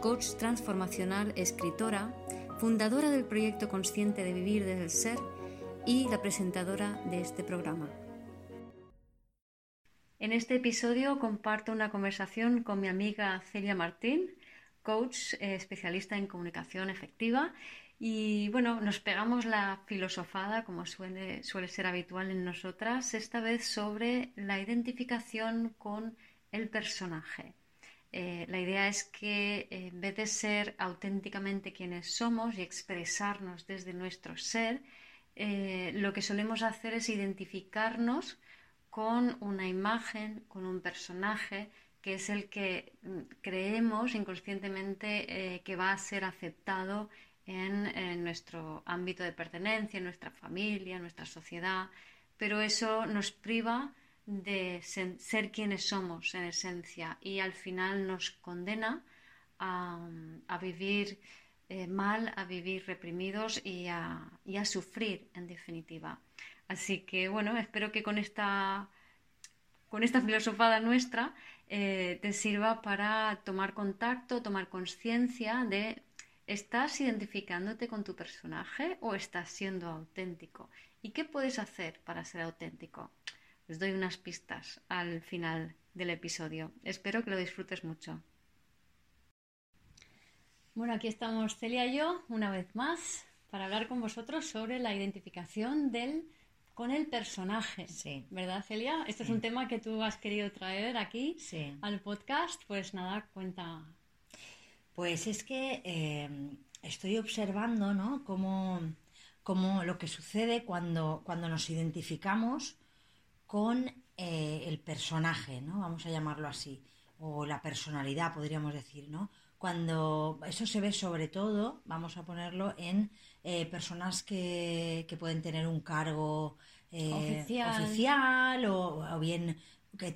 coach transformacional, escritora, fundadora del proyecto Consciente de Vivir desde el Ser y la presentadora de este programa. En este episodio comparto una conversación con mi amiga Celia Martín, coach eh, especialista en comunicación efectiva y bueno, nos pegamos la filosofada, como suele, suele ser habitual en nosotras, esta vez sobre la identificación con el personaje. Eh, la idea es que eh, en vez de ser auténticamente quienes somos y expresarnos desde nuestro ser, eh, lo que solemos hacer es identificarnos con una imagen, con un personaje, que es el que mm, creemos inconscientemente que va a ser aceptado en, nuestro ámbito de pertenencia, en nuestra familia, en nuestra sociedad, pero eso nos priva de ser quienes somos en esencia y al final nos condena a, vivir eh, mal, a vivir reprimidos y a, sufrir en definitiva. Así que bueno, espero que con esta, con esta filosofada nuestra eh, te sirva para tomar contacto, tomar conciencia de ¿Estás identificándote con tu personaje o estás siendo auténtico? ¿Y qué puedes hacer para ser auténtico? Les doy unas pistas al final del episodio. Espero que lo disfrutes mucho. Bueno, aquí estamos Celia y yo una vez más para hablar con vosotros sobre la identificación del con el personaje. Sí. ¿Verdad, Celia? Este es un tema que tú has querido traer aquí al podcast. Pues nada, cuenta, pues es que em, estoy observando, ¿no? Cómo, lo que sucede cuando, cuando nos identificamos con eh, el personaje, ¿no? Vamos a llamarlo así, o la personalidad, podríamos decir, ¿no? Cuando eso se ve sobre todo, vamos a ponerlo en eh, personas que, pueden tener un cargo eh, oficial, o, bien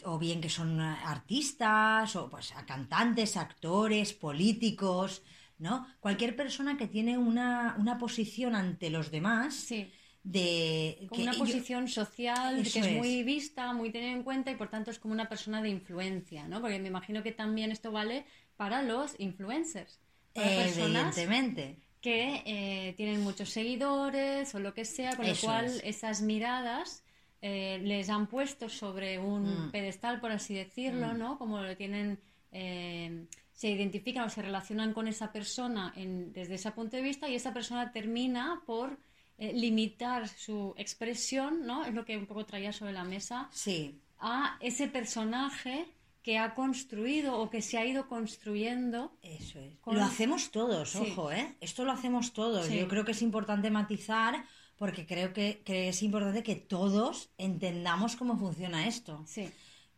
o bien que son artistas, o pues a cantantes, actores, políticos, ¿no? Cualquier persona que tiene una, posición ante los demás. Sí. De, una posición social que es, muy vista, muy tenida en cuenta y por tanto es como una persona de influencia, ¿no? Porque me imagino que también esto vale para los influencers. Para Evidentemente. que eh, tienen muchos seguidores o lo que sea, con lo cual esas miradas eh, les han puesto sobre un mm. pedestal, por así decirlo, mm. ¿no? Como lo tienen, eh, se identifican o se relacionan con esa persona desde ese punto de vista y esa persona termina por eh, limitar su expresión, ¿no? Es lo que un poco traía sobre la mesa. Sí. A ese personaje que ha construido o que se ha ido construyendo. Eso es. Lo hacemos todos, ojo, ¿eh? Esto lo hacemos todos. Yo creo que es importante matizar porque creo que, es importante que todos entendamos cómo funciona esto. Sí.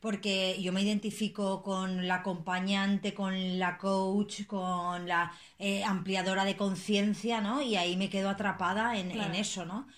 Porque yo me identifico con la acompañante, con la coach, con la eh, ampliadora de conciencia, ¿no? Y ahí me quedo atrapada en, eso, ¿no?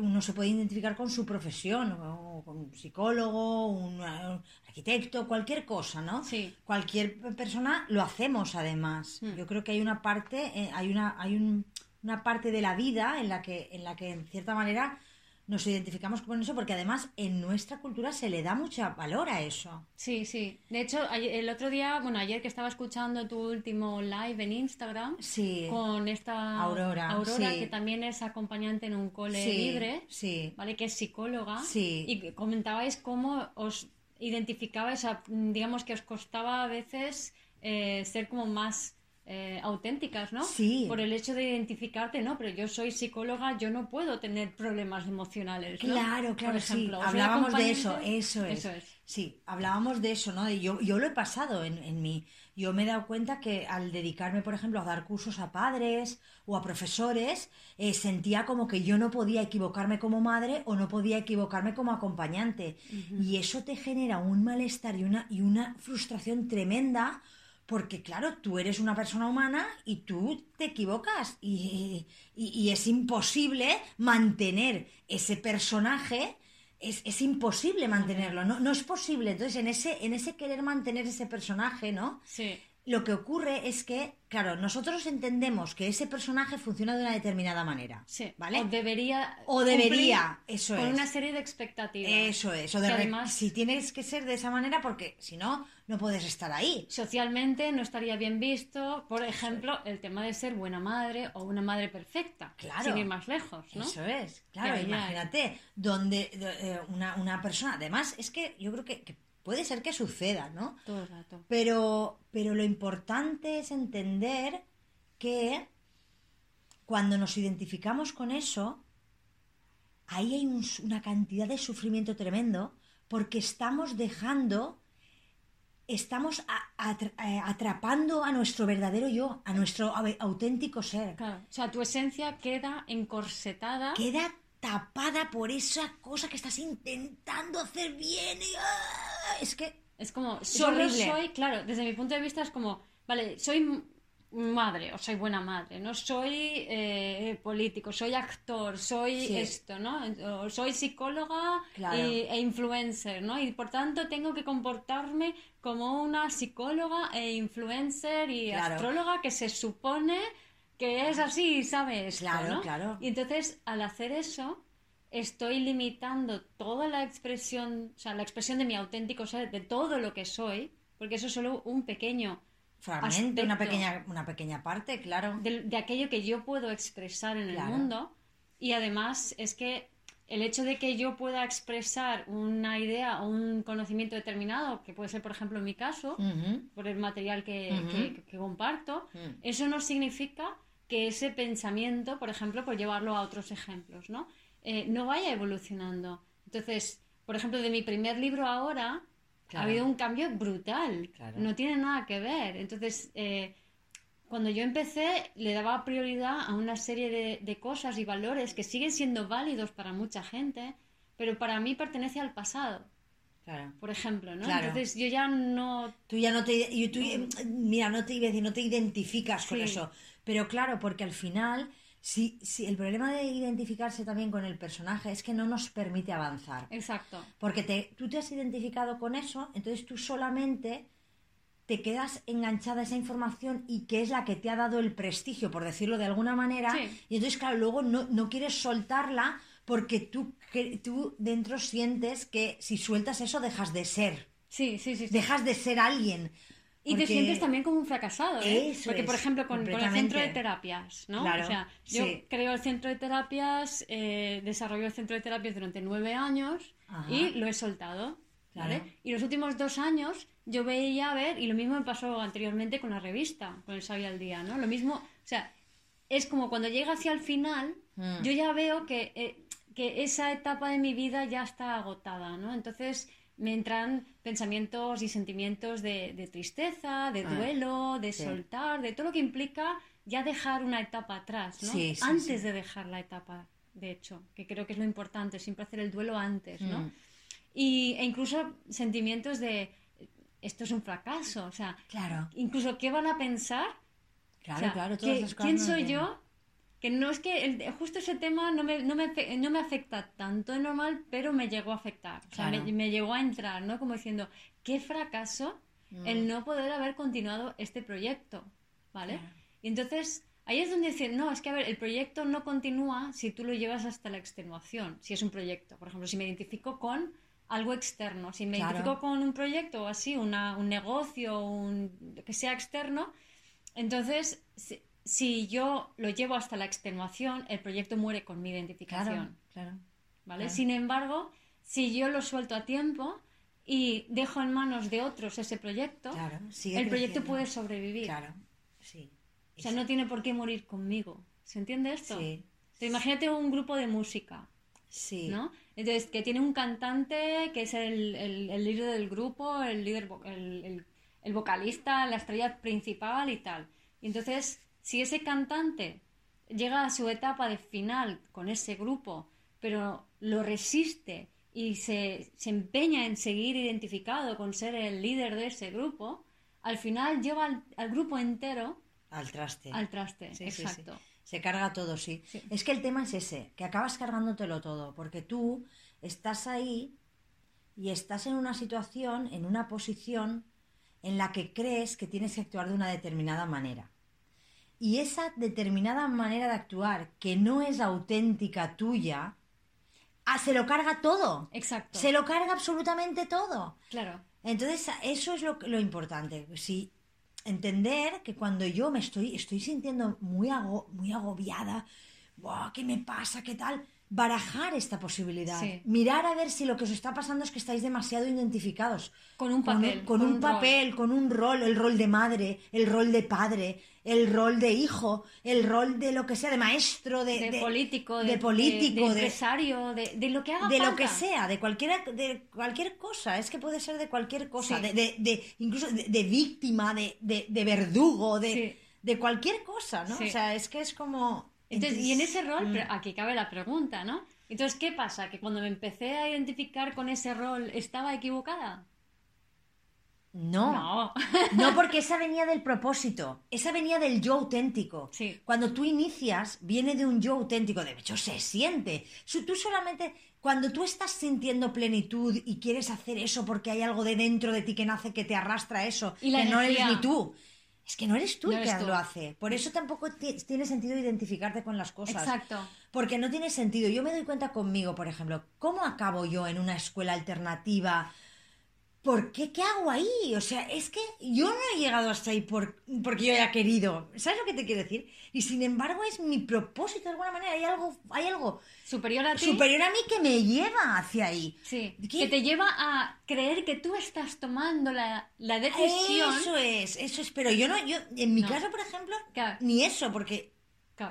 uno se puede identificar con su profesión, o con un psicólogo, un, arquitecto, cualquier cosa, ¿no? Sí. Cualquier persona lo hacemos además. Mm. Yo creo que hay una parte, eh, hay una, hay un una parte de la vida en la que, en la que en cierta manera nos identificamos con eso porque además en nuestra cultura se le da mucho valor a eso. Sí, sí. De hecho, el otro día, bueno, ayer que estaba escuchando tu último live en Instagram sí. con esta Aurora, Aurora que también es acompañante en un cole libre, sí. ¿vale? Que es psicóloga. Sí. Y comentabais cómo os identificabais, digamos que os costaba a veces eh, ser como más eh, auténticas, ¿no? Sí. Por el hecho de identificarte, ¿no? Pero yo soy psicóloga, yo no puedo tener problemas emocionales, Claro, claro, sí. Hablábamos de eso, eso es. Sí, hablábamos de eso, ¿no? Yo, yo lo he pasado en, en mí. Yo me he dado cuenta que al dedicarme, por ejemplo, a dar cursos a padres o a profesores, eh, sentía como que yo no podía equivocarme como madre o no podía equivocarme como acompañante. Y eso te genera un malestar y una, y una frustración tremenda porque claro, tú eres una persona humana y tú te equivocas y, y- es imposible mantener ese personaje. Es, es imposible mantenerlo, ¿no? No es posible. Entonces, en ese, en ese querer mantener ese personaje, ¿no? Sí. Lo que ocurre es que, claro, nosotros entendemos que ese personaje funciona de una determinada manera. Sí, ¿Vale? O debería. O debería, eso con es. una serie de expectativas. Eso es. O de además- si tienes que ser de esa manera, porque si no, no puedes estar ahí. Socialmente no estaría bien visto, por ejemplo, el tema de ser buena madre o una madre perfecta. Claro. Sin ir más lejos, ¿no? Eso es, claro, imagínate, donde eh, una, una persona, además, es que yo creo que, que puede ser que suceda, ¿no? Todo el rato. Pero, pero lo importante es entender que cuando nos identificamos con eso, ahí hay un- una cantidad de sufrimiento tremendo porque estamos dejando, estamos eh, atrapando a nuestro verdadero yo, a nuestro auténtico ser. Claro. O sea, tu esencia queda encorsetada. Queda tapada por esa cosa que estás intentando hacer bien. y, ¡ah! Es que Es como, Es solo horrible. soy, claro, desde mi punto de vista es como, vale, soy madre o soy buena madre, no soy eh, político, soy actor, soy Sí. esto, ¿no? O soy psicóloga Claro. e influencer, ¿no? Y por tanto tengo que comportarme como una psicóloga e influencer y Claro. astróloga que se supone que es así y sabe esto, Claro, ¿no? claro. Y entonces, al hacer eso, estoy limitando toda la expresión, o sea, la expresión de mi auténtico ser, de todo lo que soy, porque eso es solo un pequeño fragmento, una pequeña, una pequeña parte, claro. de, de aquello que yo puedo expresar en Claro. el mundo. Y además es que el hecho de que yo pueda expresar una idea o un conocimiento determinado, que puede ser, por ejemplo, en mi caso, por el material que, Ujú. que- que comparto, Mm. eso no significa que ese pensamiento, por ejemplo, por llevarlo a otros ejemplos, ¿no? Eh, no vaya evolucionando. Entonces, por ejemplo, de mi primer libro ahora Claro. ha habido un cambio brutal. Claro. No tiene nada que ver. Entonces, eh, cuando yo empecé, le daba prioridad a una serie de, de cosas y valores que siguen siendo válidos para mucha gente, pero para mí pertenece al pasado, Claro. por ejemplo, ¿no? Claro. Entonces yo ya no Tú ya no te, y tú, mira, no te iba a decir, no te identificas con Sí. eso. Pero claro, porque al final, si, si el problema de identificarse también con el personaje es que no nos permite avanzar. Exacto. Porque te, tú te has identificado con eso, entonces tú solamente te quedas enganchada a esa información y que es la que te ha dado el prestigio, por decirlo de alguna manera. Sí. Y entonces, claro, luego no, no quieres soltarla porque tú, que, tú dentro sientes que si sueltas eso dejas de ser, Sí, sí, sí. sí. dejas de ser alguien. Y te sientes también como un fracasado, ¿eh? Eso Porque, por ejemplo, con, con el centro de terapias, ¿no? Claro, o sea, yo sí. creo el centro de terapias, eh, desarrollo el centro de terapias durante nueve años Ajá. y lo he soltado, ¿vale? Claro. Y los últimos dos años yo veía a ver, y lo mismo me pasó anteriormente con la revista, con el Sabia al Día, ¿no? Lo mismo, o sea, es como cuando llega hacia el final, Mm. yo ya veo que, eh, que esa etapa de mi vida ya está agotada, ¿no? Entonces me entran pensamientos y sentimientos de, de tristeza, de Ah, duelo, de sí. soltar, de todo lo que implica ya dejar una etapa atrás, ¿no? Sí, sí, antes de dejar la etapa, de hecho, que creo que es lo importante, siempre hacer el duelo antes, ¿no? Mm. Y, e incluso sentimientos de esto es un fracaso, o sea, Claro, incluso qué van a pensar claro, o sea, claro. todas ¿qué- esas cosas ¿Quién soy yo? Que no es que el- justo ese tema no me, no, me, no me afecta tanto de normal, pero me llegó a afectar. O sea, Claro. me, me llegó a entrar, ¿no? Como diciendo, qué fracaso Mm. el no poder haber continuado este proyecto, ¿vale? Claro. Y entonces ahí es donde dicen, no, es que a ver, el proyecto no continúa si tú lo llevas hasta la extenuación, si es un proyecto. Por ejemplo, si me identifico con algo externo, si me Claro. identifico con un proyecto o así, una, un negocio, un, que sea externo, entonces, si, si yo lo llevo hasta la extenuación, el proyecto muere con mi identificación, claro. ¿vale? claro. Sin embargo, si yo lo suelto a tiempo y dejo en manos de otros ese proyecto, Claro, el proyecto puede sobrevivir. Claro, sí. O sea, no tiene por qué morir conmigo. ¿Se entiende esto? Sí, Entonces, imagínate un grupo de música, sí. ¿no? Entonces, que tiene un cantante que es el, el- el líder del grupo, el líder, el, el- vocalista, la estrella principal y tal. Y entonces, si ese cantante llega a su etapa de final con ese grupo, pero lo resiste y se, se empeña en seguir identificado con ser el líder de ese grupo, al final lleva al, grupo entero al traste. Al traste, exacto. Se carga todo, sí. Es que el tema es ese, que acabas cargándotelo todo, porque tú estás ahí y estás en una situación, en una posición en la que crees que tienes que actuar de una determinada manera. Y esa determinada manera de actuar, que no es auténtica tuya, ah, se lo carga todo. Exacto. Se lo carga absolutamente todo. Claro. Entonces, eso es lo, lo importante. Si entender que cuando yo me estoy, estoy sintiendo muy, muy agobiada, ¿qué me pasa? ¿Qué tal? barajar esta posibilidad. Mirar a ver si lo que os está pasando es que estáis demasiado identificados. Con un papel. Con, un, papel, con un rol, el rol de madre, el rol de padre, el rol de hijo, el rol de lo que sea, de maestro, de, político, de, político, de, empresario, de, lo que haga De lo que sea, de cualquier, de cualquier cosa. Es que puede ser de cualquier cosa, de, incluso de, víctima, de, verdugo, de, de cualquier cosa, ¿no? O sea, es que es como y en ese rol, mm. aquí cabe la pregunta, ¿no? Entonces, ¿qué pasa? ¿Que cuando me empecé a identificar con ese rol estaba equivocada? No. No. no, porque esa venía del propósito. Esa venía del yo auténtico. Sí. Cuando tú inicias, viene de un yo auténtico. De hecho, se siente. Tú solamente. Cuando tú estás sintiendo plenitud y quieres hacer eso porque hay algo de dentro de ti que nace que te arrastra eso, y que no eres ni tú es que no eres tú el que lo hace. Por eso tampoco tiene sentido identificarte con las cosas. Exacto. Porque no tiene sentido. Yo me doy cuenta conmigo, por ejemplo, ¿cómo acabo yo en una escuela alternativa ¿por qué? ¿Qué hago ahí? O sea, es que yo no he llegado hasta ahí por, porque yo haya querido. ¿Sabes lo que te quiero decir? Y sin embargo es mi propósito de alguna manera. Hay algo, hay algo superior a ti. Superior a mí que me lleva hacia ahí. Sí. Que te lleva a creer que tú estás tomando la, decisión. Eso es, eso es. Pero yo no, yo, en mi caso, por ejemplo, ni eso, porque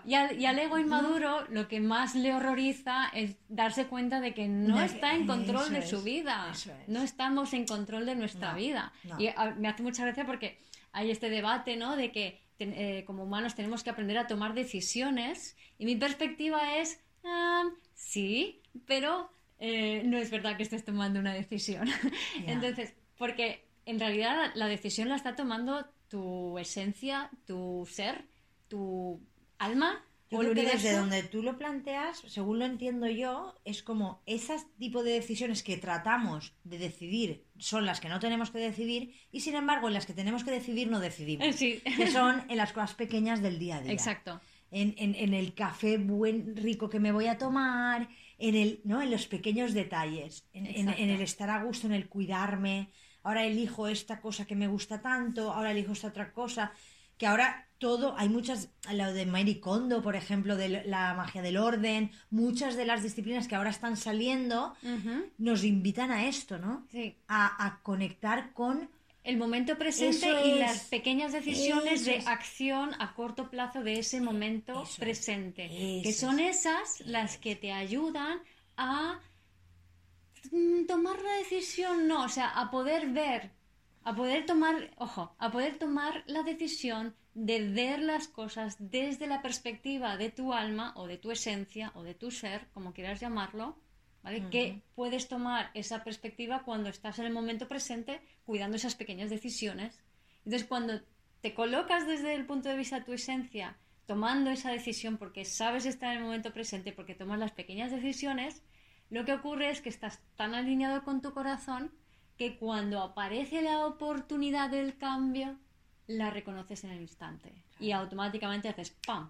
y, al, ego inmaduro lo que más le horroriza es darse cuenta de que no, está en control de su vida. No estamos en control de nuestra vida. Y me hace mucha gracia porque hay este debate, ¿no? De que eh, como humanos tenemos que aprender a tomar decisiones. Y mi perspectiva es, ah, sí, pero eh, no es verdad que estés tomando una decisión. Entonces, porque en realidad la decisión la está tomando tu esencia, tu ser, tu alma o el desde donde tú lo planteas, según lo entiendo yo, es como esas tipo de decisiones que tratamos de decidir son las que no tenemos que decidir y sin embargo en las que tenemos que decidir no decidimos. Que son en las cosas pequeñas del día a día. Exacto. En, en, el café buen rico que me voy a tomar, en el, ¿no? En los pequeños detalles, en, en el estar a gusto, en el cuidarme. Ahora elijo esta cosa que me gusta tanto, ahora elijo esta otra cosa que ahora todo, hay muchas, lo de Marie Kondo, por ejemplo, de la magia del orden, muchas de las disciplinas que ahora están saliendo nos invitan a esto, ¿no? Sí. A, conectar con el momento presente y las pequeñas decisiones de acción a corto plazo de ese momento presente, que son esas las que te ayudan a tomar la decisión, no, o sea, a poder ver a poder tomar, ojo, a poder tomar la decisión de ver las cosas desde la perspectiva de tu alma o de tu esencia o de tu ser, como quieras llamarlo, ¿vale? Que puedes tomar esa perspectiva cuando estás en el momento presente cuidando esas pequeñas decisiones. Entonces, cuando te colocas desde el punto de vista de tu esencia, tomando esa decisión porque sabes estar en el momento presente, porque tomas las pequeñas decisiones, lo que ocurre es que estás tan alineado con tu corazón que cuando aparece la oportunidad del cambio, la reconoces en el instante y automáticamente haces ¡pam!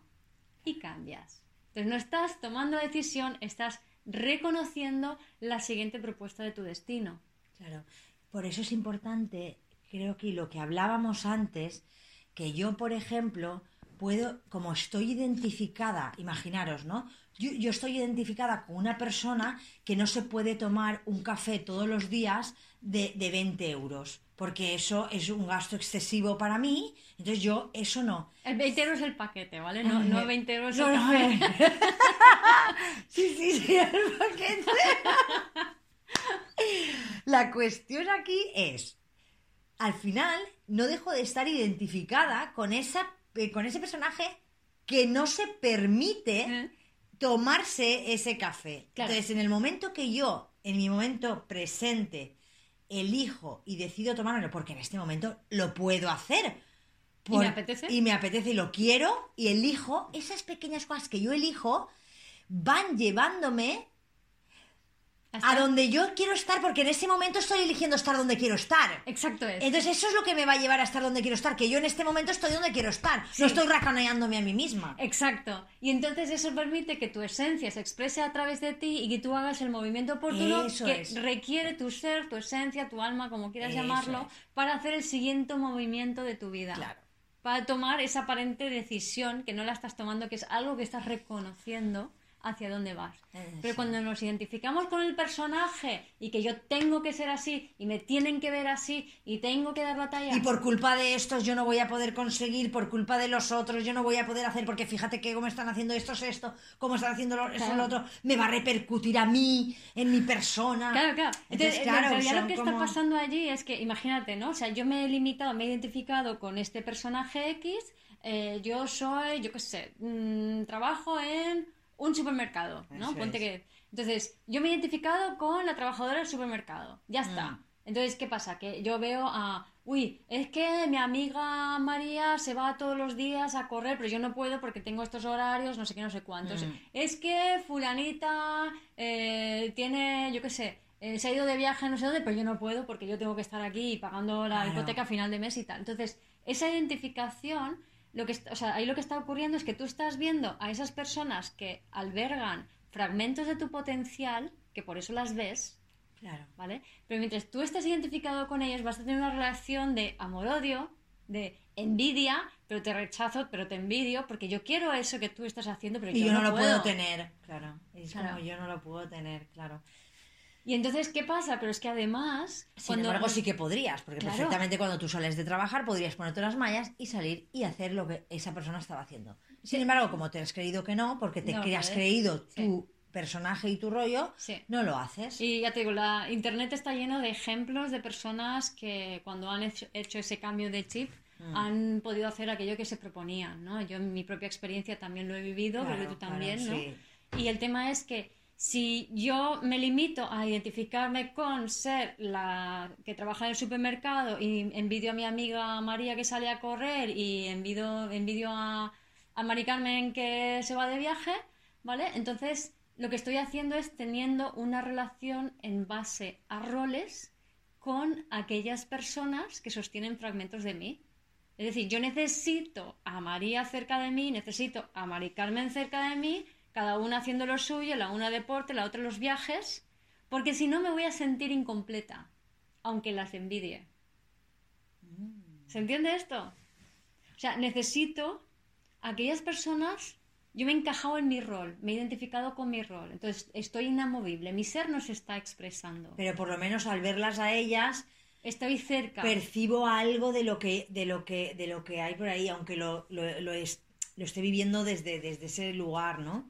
y cambias. Entonces no estás tomando decisión, estás reconociendo la siguiente propuesta de tu destino. Claro, por eso es importante, creo que lo que hablábamos antes, que yo, por ejemplo, puedo, como estoy identificada, imaginaros, ¿no? Yo, estoy identificada con una persona que no se puede tomar un café todos los días de, de 20 euros, porque eso es un gasto excesivo para mí, entonces yo eso no. El 20 euros el paquete, ¿vale? No, no 20 euros el café. sí, sí, sí, el paquete. La cuestión aquí es, al final no dejo de estar identificada con esa eh, con ese personaje que no se permite tomarse ese café. Entonces, en el momento que yo, en mi momento presente, elijo y decido tomármelo porque en este momento lo puedo hacer. ¿Y me apetece? Y me apetece y lo quiero y elijo, esas pequeñas cosas que yo elijo van llevándome ¿Hasta? a donde yo quiero estar porque en ese momento estoy eligiendo estar donde quiero estar. Exacto es. Entonces eso es lo que me va a llevar a estar donde quiero estar, que yo en este momento estoy donde quiero estar, Sí. no estoy racaneándome a mí misma. Exacto. Y entonces eso permite que tu esencia se exprese a través de ti y que tú hagas el movimiento oportuno Eso que es. requiere tu ser, tu esencia, tu alma, como quieras Eso llamarlo, es. para hacer el siguiente movimiento de tu vida. Claro. Para tomar esa aparente decisión que no la estás tomando, que es algo que estás reconociendo hacia dónde vas. Pero cuando nos identificamos con el personaje y que yo tengo que ser así y me tienen que ver así y tengo que dar batalla. Y por culpa de estos yo no voy a poder conseguir, por culpa de los otros yo no voy a poder hacer, porque fíjate que cómo están haciendo estos esto, cómo están haciendo lo, eso Claro. lo otro, me va a repercutir a mí, en mi persona. Claro, claro. Entonces, Entonces, en claro, realidad lo que como- está pasando allí es que, imagínate, ¿no? O sea, yo me he limitado, me he identificado con este personaje X. eh, yo soy, yo qué sé, mm, trabajo en un supermercado, ¿no? Eso Ponte es. que. Entonces, yo me he identificado con la trabajadora del supermercado. Ya está. Mm. Entonces, ¿qué pasa? Que yo veo a. Uy, es que mi amiga María se va todos los días a correr, pero yo no puedo porque tengo estos horarios, no sé qué, no sé cuántos. Mm. Es que Fulanita eh, tiene, yo qué sé, eh, se ha ido de viaje no sé dónde, pero yo no puedo porque yo tengo que estar aquí pagando la Claro. hipoteca a final de mes y tal. Entonces, esa identificación, lo que, o sea, ahí lo que está ocurriendo es que tú estás viendo a esas personas que albergan fragmentos de tu potencial, que por eso las ves, Claro. ¿vale? Pero mientras tú estés identificado con ellos, vas a tener una relación de amor-odio, de envidia, pero te rechazo, pero te envidio, porque yo quiero eso que tú estás haciendo, pero Y yo, no, lo puedo puedo tener, claro. Es Claro. como yo no lo puedo tener, claro. Y entonces, ¿qué pasa? Pero es que además, Sin cuando embargo, sí que podrías, porque Claro. perfectamente cuando tú sales de trabajar podrías ponerte las mallas y salir y hacer lo que esa persona estaba haciendo. Sin embargo, como te has creído que no, porque te No has creído Sí. tu personaje y tu rollo, Sí. no lo haces. Y ya te digo, la internet está lleno de ejemplos de personas que cuando han hecho, ese cambio de chip Mm. han podido hacer aquello que se proponían, ¿no? Yo en mi propia experiencia también lo he vivido, creo que Claro, tú también, claro, ¿no? sí. Y el tema es que si yo me limito a identificarme con ser la que trabaja en el supermercado y envidio a mi amiga María que sale a correr y envidio, envidio a, a Mari Carmen que se va de viaje, ¿vale? Entonces lo que estoy haciendo es teniendo una relación en base a roles con aquellas personas que sostienen fragmentos de mí. Es decir, yo necesito a María cerca de mí, necesito a Mari Carmen cerca de mí, cada una haciendo lo suyo, la una deporte, la otra los viajes, porque si no me voy a sentir incompleta, aunque las envidie. ¿Se entiende esto? O sea, necesito aquellas personas, yo me he encajado en mi rol, me he identificado con mi rol, entonces estoy inamovible, mi ser no se está expresando, Pero por lo menos al verlas a ellas, estoy cerca. percibo algo de lo que, de lo que, de lo que hay por ahí, aunque lo, lo, lo, es- lo esté viviendo desde, desde ese lugar, ¿no?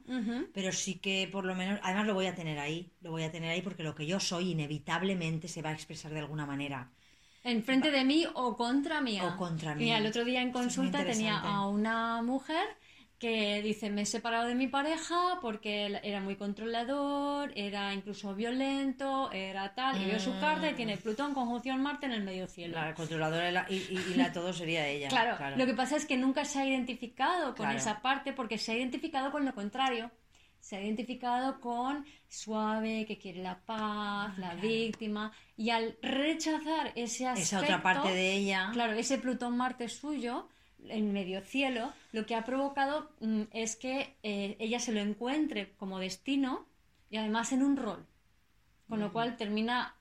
Pero sí que por lo menos, además lo voy a tener ahí, lo voy a tener ahí porque lo que yo soy inevitablemente se va a expresar de alguna manera. Enfrente de mí o contra mí. O contra mí. Mira, el otro día en consulta tenía a una mujer que dice, me he separado de mi pareja porque él era muy controlador, era incluso violento, era tal, y veo su carta y tiene Plutón conjunción Marte en el medio cielo. La controladora y la, y, y- y la todo sería ella. Claro, lo que pasa es que nunca se ha identificado con Claro. esa parte porque se ha identificado con lo contrario. Se ha identificado con suave, que quiere la paz, la víctima, y al rechazar ese aspecto, Esa otra parte de ella. Claro, ese Plutón Marte suyo, en medio cielo, lo que ha provocado mm, es que eh, ella se lo encuentre como destino y además en un rol. Con lo cual termina,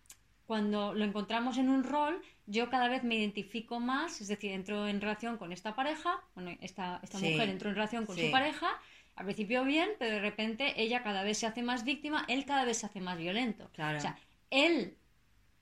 cuando lo encontramos en un rol, yo cada vez me identifico más, es decir, entro en relación con esta pareja, bueno, esta, esta Sí, mujer entró en relación con sí. su pareja, al principio bien, pero de repente ella cada vez se hace más víctima, él cada vez se hace más violento. Claro. O sea, él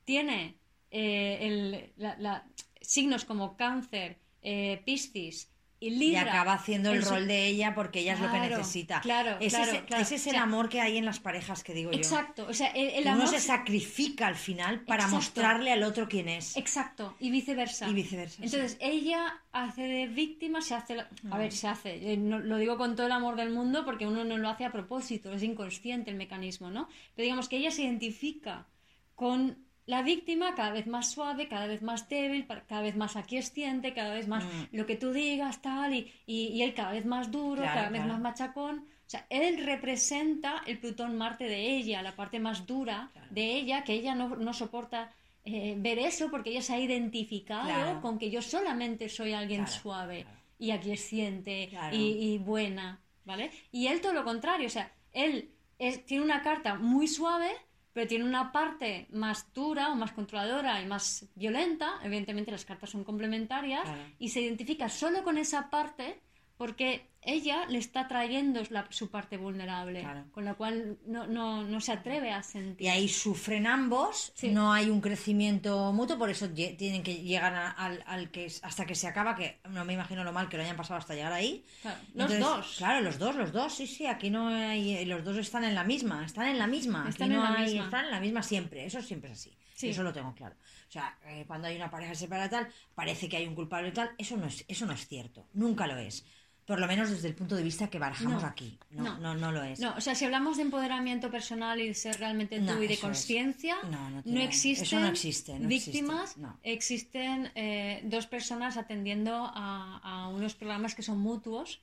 tiene eh, el- la- la- signos como cáncer, eh, piscis y Y libra. acaba haciendo el rol de ella porque ella es lo que necesita. claro, ese claro, es, claro. ese es O el sea, amor que hay en las parejas que digo yo. Exacto, o sea, el, el Que uno amor... se sacrifica al final para Exacto. mostrarle al otro quién es. Exacto, y viceversa. Y viceversa, Entonces, ella hace de víctima, se hace... la- A ver, se hace, eh, no- lo digo con todo el amor del mundo porque uno no lo hace a propósito, es inconsciente el mecanismo, ¿no? Pero digamos que ella se identifica con la víctima cada vez más suave, cada vez más débil, cada vez más aquiesciente, cada vez más Mm. lo que tú digas, tal, y, y, y él cada vez más duro, Claro, cada vez más machacón. O sea, él representa el Plutón Marte de ella, la parte más dura Claro. de ella, que ella no, no soporta eh, ver eso porque ella se ha identificado con que yo solamente soy alguien suave y aquiesciente y, y buena, ¿vale? Y él todo lo contrario, o sea, él es- tiene una carta muy suave, pero tiene una parte más dura o más controladora y más violenta, evidentemente las cartas son complementarias, Claro. y se identifica solo con esa parte porque ella le está trayendo la- su parte vulnerable, Claro. con la cual no, no, no se atreve a sentir. Y ahí sufren ambos, Sí. no hay un crecimiento mutuo, por eso tienen que llegar a- al, al que hasta que se acaba, que no me imagino lo mal que lo hayan pasado hasta llegar ahí. Claro, los Entonces, dos. Claro, los dos, los dos, sí, sí, aquí no hay, los dos están en la misma, están en la misma, aquí Están en la hay, misma. están en la misma siempre, eso siempre es así, Sí. eso lo tengo claro. O sea, eh, cuando hay una pareja separada tal, parece que hay un culpable tal, eso no es, eso no es cierto, nunca lo es. Por lo menos desde el punto de vista que barajamos No, aquí. No, no. no, no, lo es. No, o sea, si hablamos de empoderamiento personal y de ser realmente tú y de conciencia, No, no no, tiene- existen existe, no víctimas, existe, existen eh, dos personas atendiendo a, a unos programas que son mutuos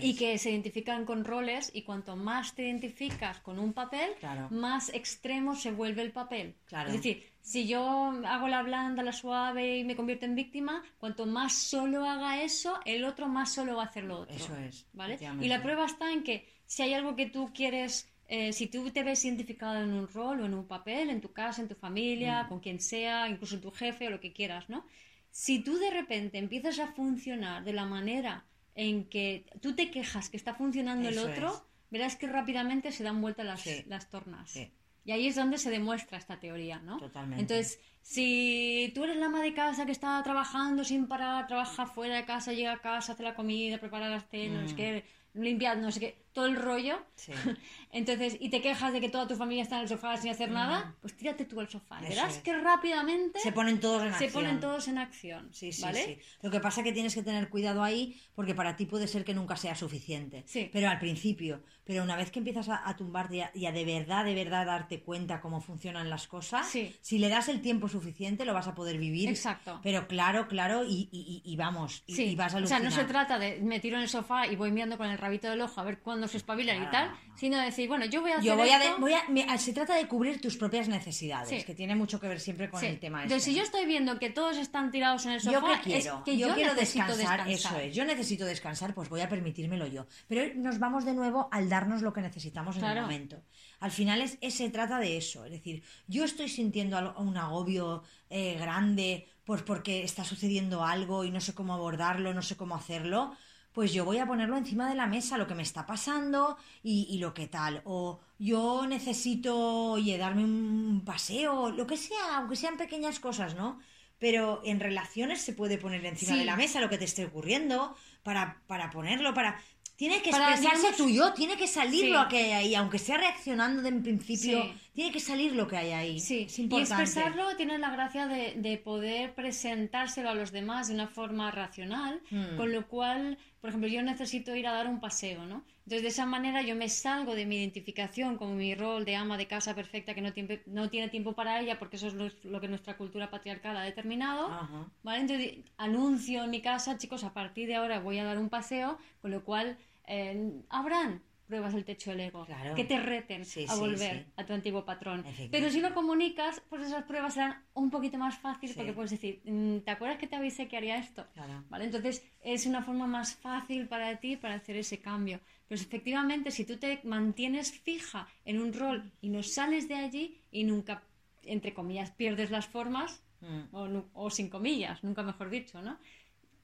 y que se identifican con roles y cuanto más te identificas con un papel, Claro. más extremo se vuelve el papel. Claro. Es decir, si yo hago la blanda, la suave y me convierto en víctima, cuanto más solo haga eso, el otro más solo va a hacer lo otro. Eso es, ¿Vale? Y la prueba está en que si hay algo que tú quieres, eh, si tú te ves identificado en un rol o en un papel, en tu casa, en tu familia, Mm. con quien sea, incluso tu jefe o lo que quieras, ¿no? Si tú de repente empiezas a funcionar de la manera en que tú te quejas que está funcionando el otro, es. verás que rápidamente se dan vuelta las, Sí. las tornas. Sí. Y ahí es donde se demuestra esta teoría, ¿no? Totalmente. Entonces, si tú eres la ama de casa que está trabajando sin parar, trabaja fuera de casa, llega a casa, hace la comida, prepara las cenas, no sé Mm. qué, limpia, no sé qué, todo el rollo, Sí. entonces, y te quejas de que toda tu familia está en el sofá sin hacer nada, pues tírate tú al sofá. Mm. Eso Verás es. que rápidamente Se ponen todos en se acción. ponen todos en acción, Sí, sí, ¿vale? sí. Lo que pasa es que tienes que tener cuidado ahí porque para ti puede ser que nunca sea suficiente. Sí. Pero al principio. Pero una vez que empiezas a, a tumbarte y a, y a de verdad, de verdad darte cuenta cómo funcionan las cosas, Sí. si le das el tiempo suficiente lo vas a poder vivir. Exacto. Pero claro, claro, y, y- y- y vamos, y, Sí, y vas a o sea, no alucinar. se trata de me tiro en el sofá y voy mirando con el rabito del ojo a ver cuándo se espabilan y tal, no, no. sino decir, bueno, yo voy a hacer Yo voy a, esto. de- voy a- me- se trata de cubrir tus propias necesidades, Sí. que tiene mucho que ver siempre con Sí. el tema Entonces, este. si yo estoy viendo que todos están tirados en el sofá, ¿Yo quiero? es que yo, yo, quiero descansar, descansar. eso es. Yo necesito descansar, pues voy a permitírmelo yo. Pero nos vamos de nuevo al darnos lo que necesitamos en Claro. el momento. Al final es, es- se trata de eso. Es decir, yo estoy sintiendo algo- un agobio eh, grande pues porque está sucediendo algo y no sé cómo abordarlo, no sé cómo hacerlo. Pues yo voy a ponerlo encima de la mesa, lo que me está pasando y, y lo que tal. O yo necesito, oye, darme un paseo, lo que sea, aunque sean pequeñas cosas, ¿no? Pero en relaciones se puede poner encima Sí. de la mesa lo que te esté ocurriendo para, para ponerlo, para... Tiene que Para, expresarse tuyo, tiene que salir Sí. lo que hay ahí, aunque sea reaccionando de en principio, Sí. Tiene que salir lo que hay ahí. Sí, es y importante. expresarlo tiene la gracia de, de poder presentárselo a los demás de una forma racional, Mm. con lo cual, por ejemplo, yo necesito ir a dar un paseo, ¿no? Entonces, de esa manera yo me salgo de mi identificación como mi rol de ama de casa perfecta que no tiene, no tiene tiempo para ella, porque eso es lo, lo que nuestra cultura patriarcal ha determinado. Ajá. ¿Vale? Entonces anuncio en mi casa, chicos, a partir de ahora voy a dar un paseo, con lo cual eh, habrán pruebas del techo del ego Claro. que te reten Sí, a sí, volver sí. a tu antiguo patrón. Pero si lo comunicas, pues esas pruebas serán un poquito más fáciles Sí. porque puedes decir, "Mm, ¿te acuerdas que te avisé que haría esto? Claro. ¿Vale? Entonces es una forma más fácil para ti para hacer ese cambio. Pero efectivamente, si tú te mantienes fija en un rol y no sales de allí y nunca, entre comillas, pierdes las formas, Mm. o, o sin comillas, nunca mejor dicho, ¿no?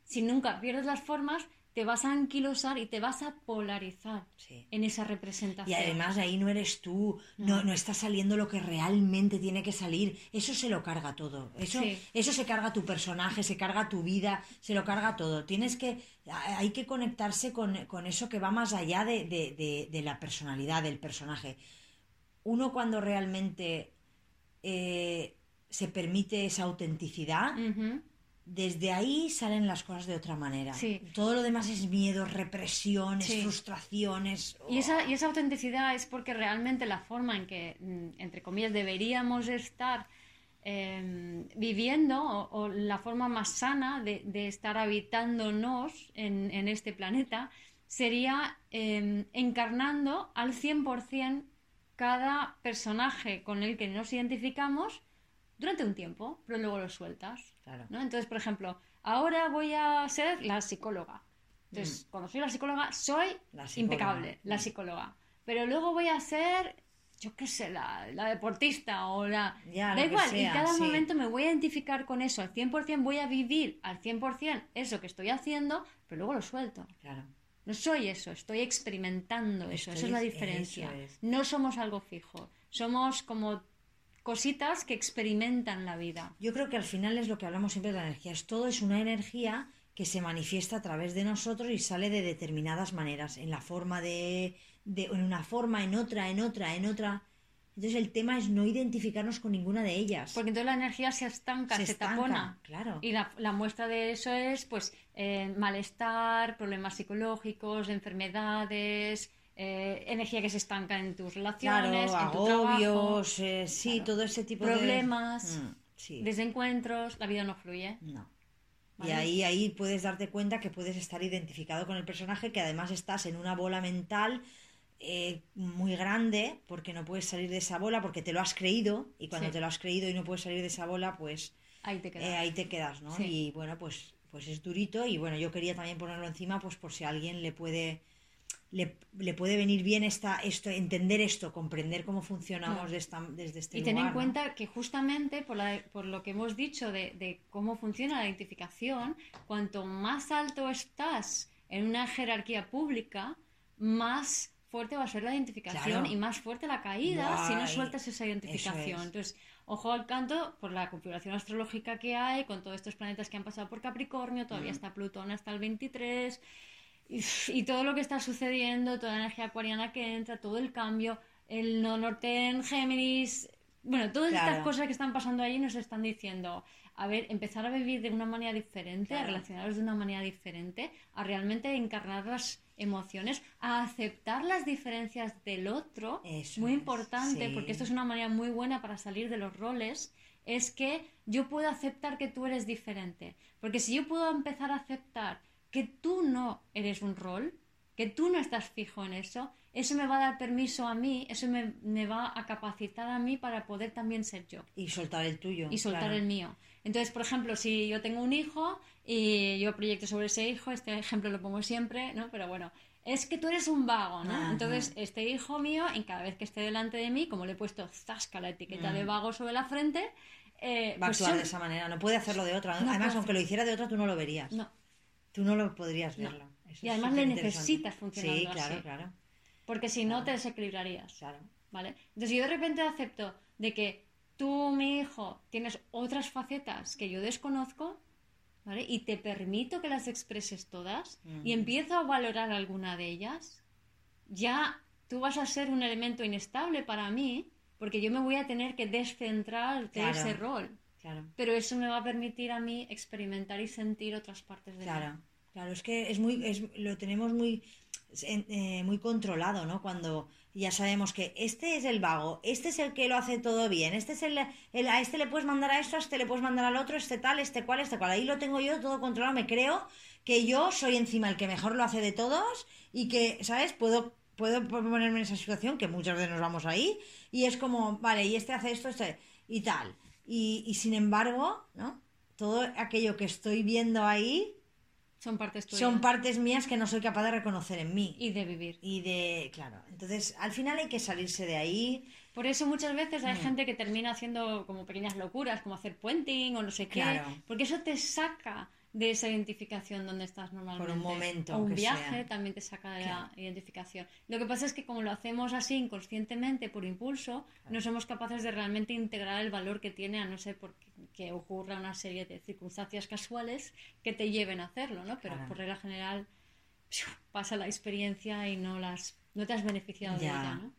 Si nunca pierdes las formas, te vas a anquilosar y te vas a polarizar Sí. en esa Y representación. además ahí no eres tú, no, no está saliendo lo que realmente tiene que salir. Eso se lo carga todo. Eso, Sí. eso se carga tu personaje, se carga tu vida, se lo carga todo. Tienes que, hay que conectarse con, con eso que va más allá de, de- de- de la personalidad del personaje. Uno cuando realmente eh, se permite esa autenticidad. Desde ahí salen las cosas de otra manera. Sí. Todo lo demás es miedo, represiones, Sí. frustraciones. Y esa, y esa autenticidad es porque realmente la forma en que, mm, entre comillas, deberíamos estar em, viviendo o, la forma más sana de, estar habitándonos en, en, este planeta sería em, encarnando al 100% cada personaje con el que nos identificamos durante un tiempo, pero luego lo sueltas. ¿no? Entonces, por ejemplo, ahora voy a ser la psicóloga. Entonces, mm. cuando soy la psicóloga, soy impecable, la mm. psicóloga. Pero luego voy a ser, yo qué sé, la, deportista o la... da igual, y cada momento me voy a identificar con eso al 100%, voy a vivir al 100% eso que estoy haciendo, pero luego lo suelto. Claro. No soy eso, estoy experimentando eso, esa es la diferencia. No somos algo fijo, somos como cositas que experimentan la vida. Yo creo que al final es lo que hablamos siempre de la energía, es todo es una energía que se manifiesta a través de nosotros y sale de determinadas maneras, en la forma de, de en una forma, en otra, en otra, en otra. Entonces el tema es no identificarnos con ninguna de ellas. Porque entonces la energía se estanca, se, tapona. Claro. Y la, la, muestra de eso es pues eh, malestar, problemas psicológicos, enfermedades, eh, energía que se estanca en tus relaciones, en tu agobios, eh, sí, todo ese tipo de problemas, mm, desencuentros, la vida no fluye. No. Y ahí, ahí puedes darte cuenta que puedes estar identificado con el personaje, que además estás en una bola mental eh, muy grande porque no puedes salir de esa bola porque te lo has creído y cuando te lo has creído y no puedes salir de esa bola pues ahí te quedas, ahí te quedas ¿no? Y bueno pues pues es durito y bueno yo quería también ponerlo encima pues por si a alguien le puede le, le, puede venir bien esta, esto, entender esto, comprender cómo funcionamos de esta, desde este y tener en cuenta que justamente por, la, por, lo que hemos dicho de, de, cómo funciona la identificación, cuanto más alto estás en una jerarquía pública, más fuerte va a ser la identificación y más fuerte la caída si no sueltas esa identificación. Entonces, ojo al canto por la configuración astrológica que hay, con todos estos planetas que han pasado por Capricornio, todavía mm. está Plutón hasta el 23, y, todo lo que está sucediendo, toda la energía acuariana que entra, todo el cambio, el no norte en Géminis, bueno, todas estas cosas que están pasando ahí nos están diciendo, a ver, empezar a vivir de una manera diferente, a relacionarnos de una manera diferente, a realmente encarnar las emociones, a aceptar las diferencias del otro, es muy importante, porque esto es una manera muy buena para salir de los roles, es que yo puedo aceptar que tú eres diferente, porque si yo puedo empezar a aceptar que tú no eres un rol, que tú no estás fijo en eso, eso me va a dar permiso a mí, eso me, va a capacitar a mí para poder también ser yo. Y soltar el tuyo. Y soltar el mío. Entonces, por ejemplo, si yo tengo un hijo y yo proyecto sobre ese hijo, este ejemplo lo pongo siempre, ¿no? Pero bueno, es que tú eres un vago, ¿no? Entonces, este hijo mío, en cada vez que esté delante de mí, como le he puesto zasca la etiqueta de mm. vago sobre la frente, eh, va a pues actuar de esa manera, no puede hacerlo de otra. Además, aunque lo hiciera de otra, tú no lo verías. No. Tú no lo podrías verlo. y además le necesitas funcionar Sí, claro, claro. Porque si no te desequilibrarías. Claro. ¿Vale? Entonces, si yo de repente acepto de que tú, mi hijo, tienes otras facetas que yo desconozco, ¿vale? Y te permito que las expreses todas y empiezo a valorar alguna de ellas, ya tú vas a ser un elemento inestable para mí porque yo me voy a tener que descentrar de ese rol. Claro. Pero eso me va a permitir a mí experimentar y sentir otras partes de claro. Claro, es que es muy, es, lo tenemos muy, eh, muy controlado, ¿no? Cuando ya sabemos que este es el vago, este es el que lo hace todo bien, este es el, el, a este le puedes mandar a esto, a este le puedes mandar al otro, este tal, este cual, este cual. Ahí lo tengo yo todo controlado, me creo que yo soy encima el que mejor lo hace de todos y que, ¿sabes? Puedo puedo ponerme en esa situación, que muchas veces nos vamos ahí, y es como, vale, y este hace esto, este, y tal. Y, y sin embargo, ¿no? Todo aquello que estoy viendo ahí son partes tuyas. Son partes mías que no soy capaz de reconocer en mí. Y de vivir. Y de, claro. Entonces, al final hay que salirse de ahí. Por eso muchas veces hay mm. gente que termina haciendo como pequeñas locuras, como hacer puenting o no sé qué. Porque eso te saca de esa identificación donde estás normalmente. Por un momento. O un viaje también te saca de la identificación. Lo que pasa es que como lo hacemos así inconscientemente, por impulso, no somos capaces de realmente integrar el valor que tiene, a no ser porque que ocurra una serie de circunstancias casuales que te lleven a hacerlo, ¿no? Pero por regla general pasa la experiencia y no las no te has beneficiado de ella, ¿no?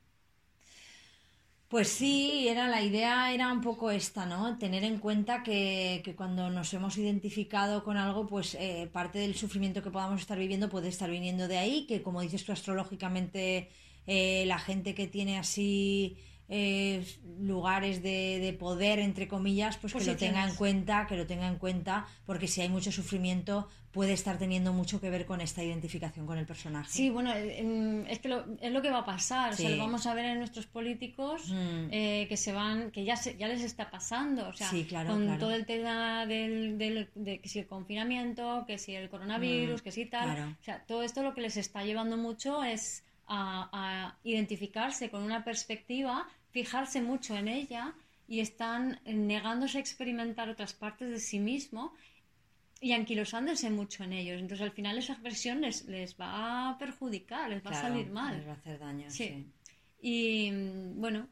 Pues sí, era la idea era un poco esta, ¿no? Tener en cuenta que, cuando nos hemos identificado con algo, pues eh, parte del sufrimiento que podamos estar viviendo puede estar viniendo de ahí, que como dices tú astrológicamente, eh, la gente que tiene así eh, lugares de, de poder, entre comillas, pues que lo tenga en cuenta, que lo tenga en cuenta, porque si hay mucho sufrimiento puede estar teniendo mucho que ver con esta identificación con el personaje. Sí, bueno, em, es que lo, es lo que va a pasar. O sea, Sí. lo vamos a ver en nuestros políticos Mm. eh, que se van, que ya se, ya les está pasando. O sea, Sí, claro, con claro. todo el tema del, del- de que si el confinamiento, que si el coronavirus, Mm, que si tal. claro. O sea, todo esto lo que les está llevando mucho es a, a identificarse con una perspectiva, fijarse mucho en ella y están negándose a experimentar otras partes de sí mismo y anquilosándose mucho en ellos. Entonces, al final, esa versión les, les va a perjudicar, les va a salir mal. Les va a hacer daño, Sí. sí. Y mm, bueno,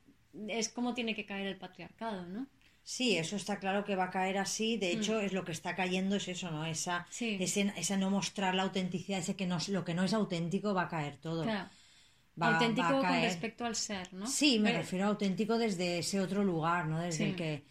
es como tiene que caer el patriarcado, ¿no? Sí, eso está claro que va a caer así. De hecho, es lo que está cayendo es eso, ¿no? Esa, Mm. Sí. ese, ese no mostrar la autenticidad, ese que no, lo que no es auténtico va a caer todo. Claro. Va- Auténtico va a con respecto al ser, ¿no? Sí, me Pero- refiero a auténtico desde ese otro lugar, ¿no? Desde Sí. el que...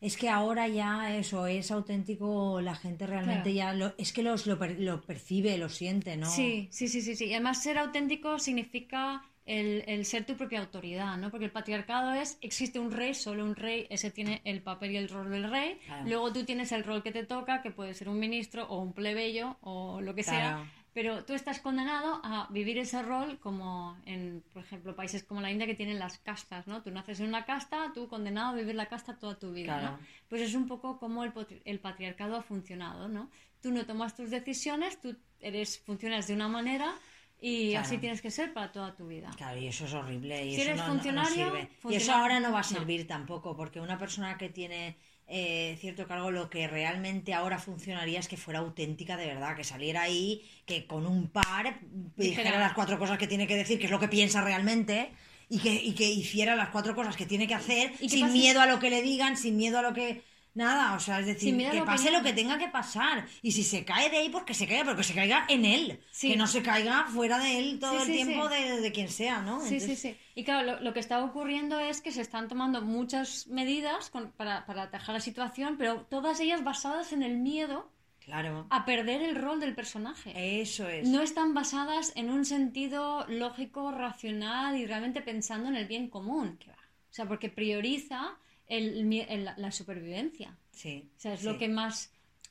Es que ahora ya eso es auténtico, la gente realmente Claro. ya lo, es que los, lo, per- lo percibe, lo siente, ¿no? Sí, sí, sí, sí, sí. Y además ser auténtico significa el, el ser tu propia autoridad, ¿no? Porque el patriarcado es, existe un rey, solo un rey, ese tiene el papel y el rol del rey. Claro. Luego tú tienes el rol que te toca, que puede ser un ministro o un plebeyo o lo que Claro. sea. Pero tú estás condenado a vivir ese rol como en, por ejemplo, países como la India que tienen las castas, ¿no? Tú naces en una casta, tú condenado a vivir la casta toda tu vida, Claro. ¿no? Pues es un poco como el, el patriarcado ha funcionado, ¿no? Tú no tomas tus decisiones, tú eres, funcionas de una manera y Claro. así tienes que ser para toda tu vida. Claro, y eso es horrible y Si eso eres no, no- no funcionario, sirve. Y eso ahora no va a servir tampoco, porque una persona que tiene eh, cierto cargo, lo que realmente ahora funcionaría es que fuera auténtica de verdad, que saliera ahí, que con un par dijera las cuatro cosas que tiene que decir, que es lo que piensa realmente. Y que, y que hiciera las cuatro cosas que tiene que hacer sin miedo a lo que le digan, sin miedo a lo que... Nada, o sea, es decir, que pase opinión. lo que tenga que pasar. Y si se cae de ahí, pues que se caiga, pero que se caiga en él. Sí. Que no se caiga fuera de él todo Sí, el tiempo de, de quien sea, ¿no? Sí, sí, sí. Y claro, lo, lo que está ocurriendo es que se están tomando muchas medidas con- para, para atajar la situación, pero todas ellas basadas en el miedo Claro. a perder el rol del personaje. Eso es. No están basadas en un sentido lógico, racional y realmente pensando en el bien común. que va. O sea, porque prioriza el, mie- el- la supervivencia. Sí. O sea, es sí. lo que más...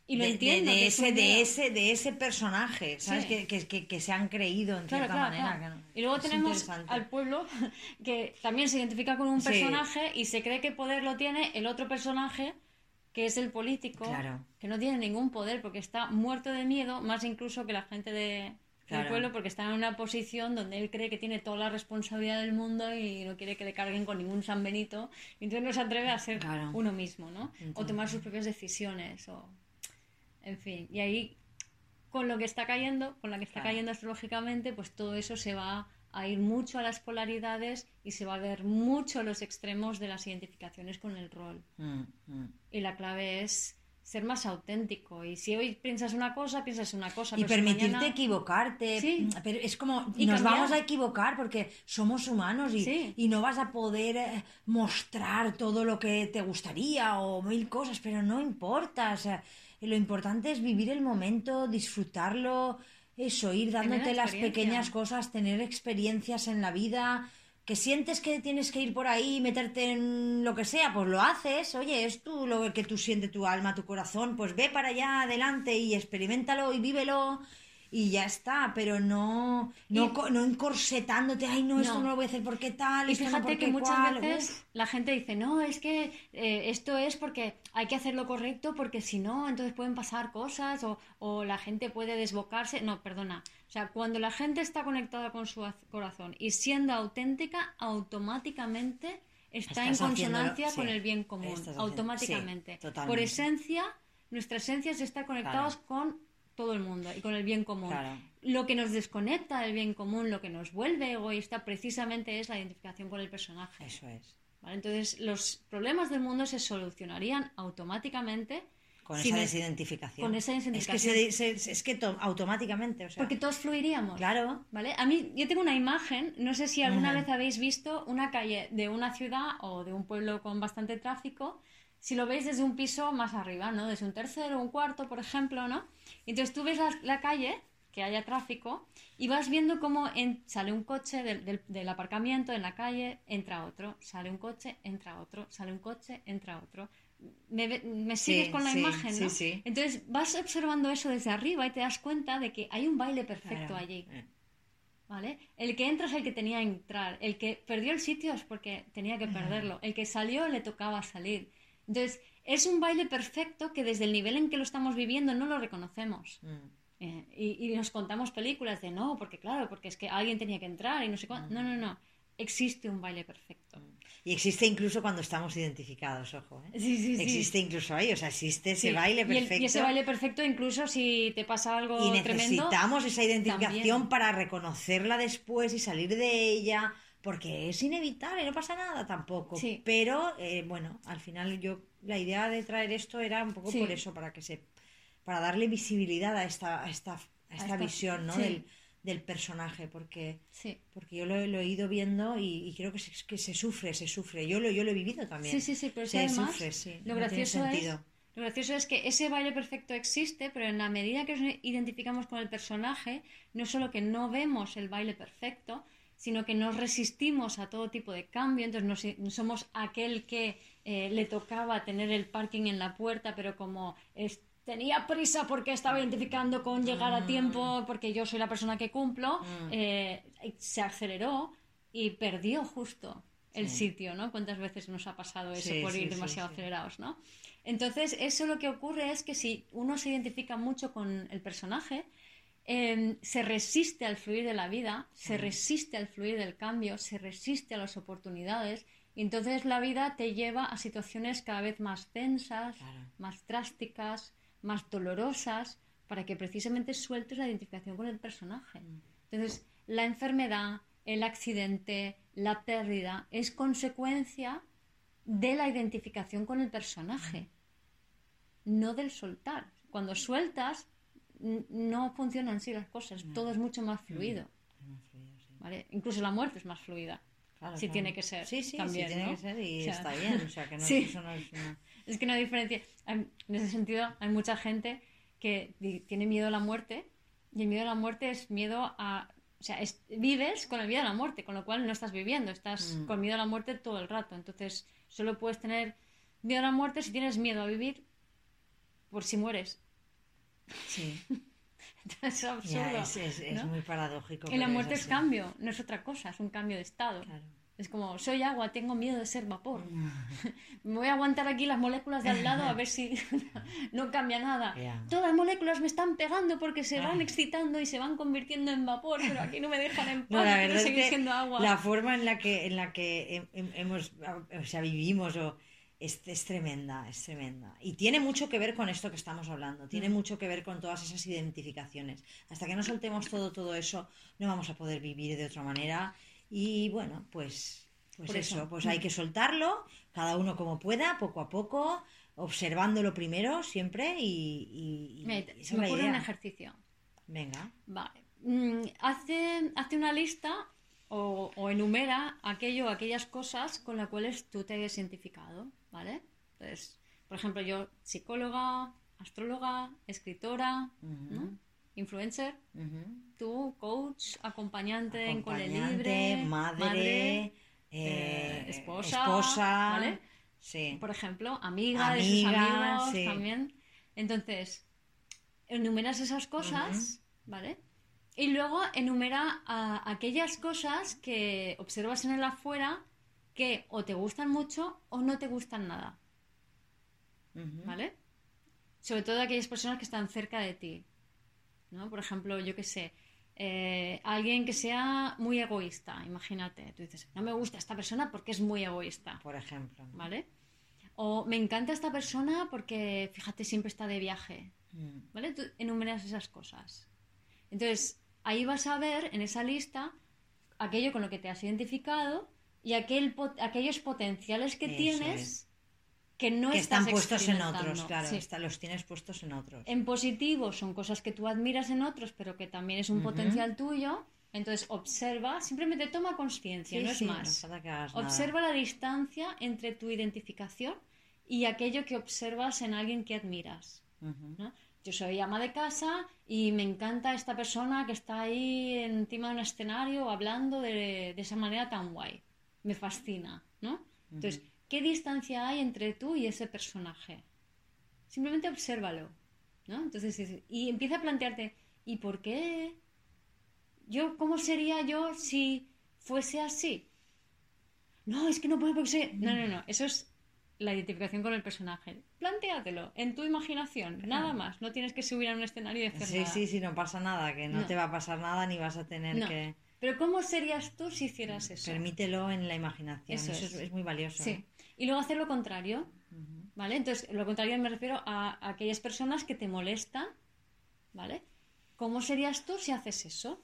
Y lo de, de- entiendo. de es ese, de ese, de ese personaje, ¿sabes? Sí. Que, que, que, que se han creído en Claro, cierta claro, manera. claro. no- Y luego tenemos al pueblo que también se identifica con un Sí. personaje y se cree que poder lo tiene el otro personaje, que es el político, Claro. que no tiene ningún poder porque está muerto de miedo, más incluso que la gente de, del Claro. pueblo, porque está en una posición donde él cree que tiene toda la responsabilidad del mundo y no quiere que le carguen con ningún San Benito, y entonces no se atreve a ser Claro. uno mismo, ¿no? O tomar sus propias decisiones, o... En fin, y ahí con lo que está cayendo, con la que está Claro. cayendo astrológicamente, pues todo eso se va a ir mucho a las polaridades y se va a ver mucho los extremos de las identificaciones con el rol. Mm, mm. Y la clave es ser más auténtico. Y si hoy piensas una cosa, piensas una cosa. Y pero si permitirte mañana- equivocarte. Sí. Pero es como, Y nos cambiar. vamos a equivocar porque somos humanos y, Sí. y no vas a poder eh, mostrar todo lo que te gustaría o mil cosas, pero no importa. O sea, lo importante es vivir el momento, disfrutarlo, eso, ir dándote las pequeñas cosas, tener experiencias en la vida. Que sientes que tienes que ir por ahí, meterte en lo que sea, pues lo haces. Oye, es tú lo que tú sientes, tu alma, tu corazón, pues ve para allá adelante y experimentalo y vívelo y ya está. Pero no, no, Y- no encorsetándote, ay, no, esto No. lo voy a hacer porque tal, Y esto no fíjate porque que muchas cual. veces Uf. la gente dice, no, es que eh, esto es porque hay que hacer lo correcto porque si no, entonces pueden pasar cosas o, o la gente puede desbocarse. No, perdona. O sea, cuando la gente está conectada con su az- corazón y siendo auténtica, automáticamente está en Estás consonancia sí, con el bien común. estás haciendo- automáticamente. sí. Por esencia, nuestra esencia es estar conectados con todo el mundo y con el bien común. Claro. Lo que nos desconecta del bien común, lo que nos vuelve egoísta, precisamente es la identificación con el personaje. Eso es. ¿vale? Entonces, los problemas del mundo se solucionarían automáticamente Con esa desidentificación. con esa Es que, desidentificación. se- se- es que to- automáticamente, o sea. porque todos fluiríamos. Claro. ¿Vale? A mí, yo tengo una imagen, no sé si alguna vez habéis visto una calle de una ciudad o de un pueblo con bastante tráfico, si lo veis desde un piso más arriba, ¿no? Desde un tercero un cuarto, por ejemplo, ¿no? Entonces tú ves la, la calle, que haya tráfico y vas viendo cómo en- sale un coche del, del- del aparcamiento en la calle, entra otro, sale un coche, entra otro, sale un coche, entra otro. ¿Me, me sigues Sí, con la sí, imagen? ¿no? sí. Entonces vas observando eso desde arriba y te das cuenta de que hay un baile perfecto Claro. allí. Eh, ¿Vale? El que entra es el que tenía que entrar, el que perdió el sitio es porque tenía que perderlo, el que salió le tocaba salir. Entonces, es un baile perfecto que desde el nivel en que lo estamos viviendo no lo reconocemos. mm. Eh, y, y nos contamos películas de no, porque claro, porque es que alguien tenía que entrar y no sé cuánto. No, no, no. Existe un baile perfecto. Y existe incluso cuando estamos identificados, ojo. ¿eh? Sí, sí, sí. Existe incluso ahí, o sea, existe ese baile Y el- perfecto. Y, ese baile perfecto, incluso si te pasa algo Y tremendo. necesitamos esa identificación también. para reconocerla después y salir de ella, porque es inevitable, no pasa nada tampoco. Sí. Pero eh, bueno, al final yo la idea de traer esto era un poco Sí. por eso, para que se, para darle visibilidad a esta, a esta, a esta esta- visión, ¿no? sí. Del, del personaje, porque porque yo lo, lo he ido viendo y, y creo que se, que se sufre, se sufre. Yo lo, yo lo he vivido también. Sí, sí, sí, pero es se además sufre, sí. lo no tiene gracioso es sentido. lo gracioso es que ese baile perfecto existe, pero en la medida que nos identificamos con el personaje, no solo que no vemos el baile perfecto, sino que nos resistimos a todo tipo de cambio, entonces nos- somos aquel que eh, le tocaba tener el parking en la puerta, pero como es- tenía prisa porque estaba identificando con llegar a tiempo, porque yo soy la persona que cumplo, eh, se aceleró y perdió justo el Sí. sitio, ¿no? ¿Cuántas veces nos ha pasado eso Sí, por ir sí, demasiado acelerados, ¿no? Entonces, eso lo que ocurre es que si uno se identifica mucho con el personaje, eh, se resiste al fluir de la vida, se resiste al fluir del cambio, se resiste a las oportunidades, y entonces la vida te lleva a situaciones cada vez más tensas, Claro. más drásticas, más dolorosas, para que precisamente sueltes la identificación con el personaje. Entonces, la enfermedad, el accidente, la pérdida, es consecuencia de la identificación con el personaje, no del soltar. Cuando sueltas, no funcionan así las cosas, todo es mucho más fluido. Es más fluido, sí. ¿vale? Incluso la muerte es más fluida. Claro, Sí claro. tiene que ser, Sí, sí, también, sí tiene ¿no? que ser y O sea, está bien. O sea, que no, sí. eso no es una... Es que no hay diferencia. En ese sentido, hay mucha gente que tiene miedo a la muerte y el miedo a la muerte es miedo a... O sea, es- vives con el miedo a la muerte, con lo cual no estás viviendo, estás Mm. con miedo a la muerte todo el rato. Entonces, solo puedes tener miedo a la muerte si tienes miedo a vivir por si mueres. Sí, es absurdo. ya, es, es- es ¿no? muy paradójico. Y la muerte es cambio, no es otra cosa, es un cambio de estado. Claro. Es como, soy agua, tengo miedo de ser vapor. Me voy a aguantar aquí las moléculas de al lado a ver si no cambia nada. Todas las moléculas me están pegando porque se van excitando y se van convirtiendo en vapor, pero aquí no me dejan en paz, No, la quiero seguir siendo agua. la forma en la que, en la que hem- hem- hemos, o sea, vivimos o es, es tremenda, es tremenda. Y tiene mucho que ver con esto que estamos hablando, Mm. tiene mucho que ver con todas esas identificaciones. Hasta que no soltemos todo, todo eso, no vamos a poder vivir de otra manera. Y bueno, pues, pues Por eso, eso. pues hay que soltarlo, cada uno como pueda, poco a poco, observándolo primero siempre y, y- esa me un ejercicio. Venga. Vale. Mm, Hace, hace una lista o, o enumera aquello, aquellas cosas con las cuales tú te hayas identificado, ¿vale? Entonces, por ejemplo, yo, psicóloga, astróloga, escritora, ¿no? influencer, tú, coach, acompañante, en cole Acompañante, libre, madre, eh, eh, esposa, esposa, ¿vale? Sí. por ejemplo, amiga, de sus amigos sí. también. Entonces, enumeras esas cosas, ¿vale? Y luego enumera a aquellas cosas que observas en el afuera que o te gustan mucho o no te gustan nada. ¿vale? Sobre todo aquellas personas que están cerca de ti, ¿no? Por ejemplo, yo qué sé, eh, alguien que sea muy egoísta, imagínate, tú dices, no me gusta esta persona porque es muy egoísta. Por ejemplo. ¿no? ¿vale? O me encanta esta persona porque, fíjate, siempre está de viaje, Mm. ¿vale? Tú enumeras esas cosas. Entonces, ahí vas a ver en esa lista aquello con lo que te has identificado y aquel, aquellos potenciales que Eso tienes es. que no que estás están puestos en otros, claro, Sí. está- los tienes puestos en otros. En positivo son cosas que tú admiras en otros, pero que también es un potencial tuyo. Entonces, observa, simplemente toma conciencia, Sí, no es sí, más. nada. Observa la distancia entre tu identificación y aquello que observas en alguien que admiras. Yo soy ama de casa y me encanta esta persona que está ahí encima de un escenario hablando de, esa manera tan guay. Me fascina, ¿no? Entonces, ¿qué distancia hay entre tú y ese personaje? Simplemente obsérvalo, ¿no? Entonces, y empieza a plantearte, ¿y por qué? Yo, ¿cómo sería yo si fuese así? No, es que no puedo porque sé... No, no, no, eso es la identificación con el personaje. Plantéatelo en tu imaginación, nada más. No tienes que subir a un escenario y decir Sí, sí, sí, no pasa nada, que no, te va a pasar nada ni vas a tener que... Pero ¿cómo serías tú si hicieras eso? Permítelo en la imaginación, eso, es. muy valioso. Sí. Y luego hacer lo contrario, ¿vale? Entonces, lo contrario me refiero a, aquellas personas que te molestan, ¿vale? ¿Cómo serías tú si haces eso?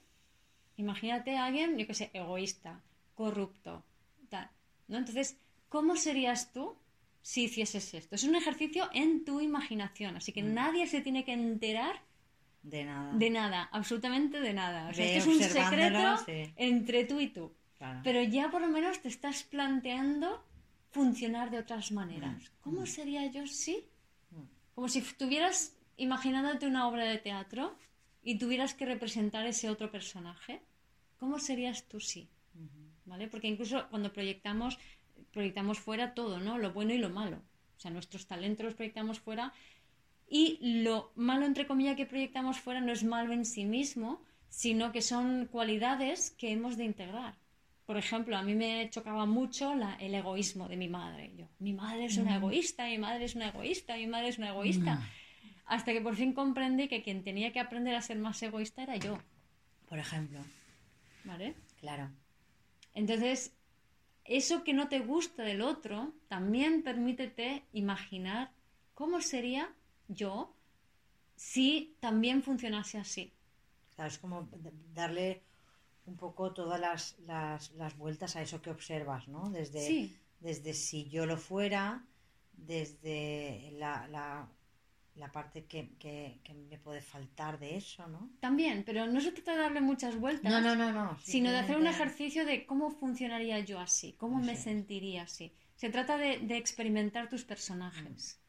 Imagínate a alguien, yo que sé, egoísta, corrupto, tal, ¿no? Entonces, ¿cómo serías tú si hicieses esto. Es un ejercicio en tu imaginación, así que mm. nadie se tiene que enterar de nada. De nada, absolutamente de nada. O sea, esto es un secreto entre tú y tú. Pero ya por lo menos te estás planteando funcionar de otras maneras. Mm. ¿Cómo mm. sería yo si? Como si estuvieras imaginándote una obra de teatro y tuvieras que representar ese otro personaje. ¿Cómo serías tú si? ¿Vale? Porque incluso cuando proyectamos proyectamos fuera todo, ¿no? Lo bueno y lo malo. O sea, nuestros talentos los proyectamos fuera y lo malo, entre comillas, que proyectamos fuera no es malo en sí mismo, sino que son cualidades que hemos de integrar. Por ejemplo, a mí me chocaba mucho el egoísmo de mi madre. Yo, mi madre es una mm. egoísta, mi madre es una egoísta, mi madre es una egoísta. Mm. Hasta que por fin comprendí que quien tenía que aprender a ser más egoísta era yo. Por ejemplo. ¿Vale? Claro. Entonces, eso que no te gusta del otro, también permítete imaginar cómo sería yo si también funcionase así. Claro, es como darle un poco todas las, las, vueltas a eso que observas, ¿no? Desde, desde si yo lo fuera, desde la, la parte que, que, me puede faltar de eso, ¿no? También, pero no se trata de darle muchas vueltas. No, no, no, no. Sino de hacer un ejercicio de cómo funcionaría yo así, cómo me sentiría así. Se trata de, de experimentar tus personajes, mm.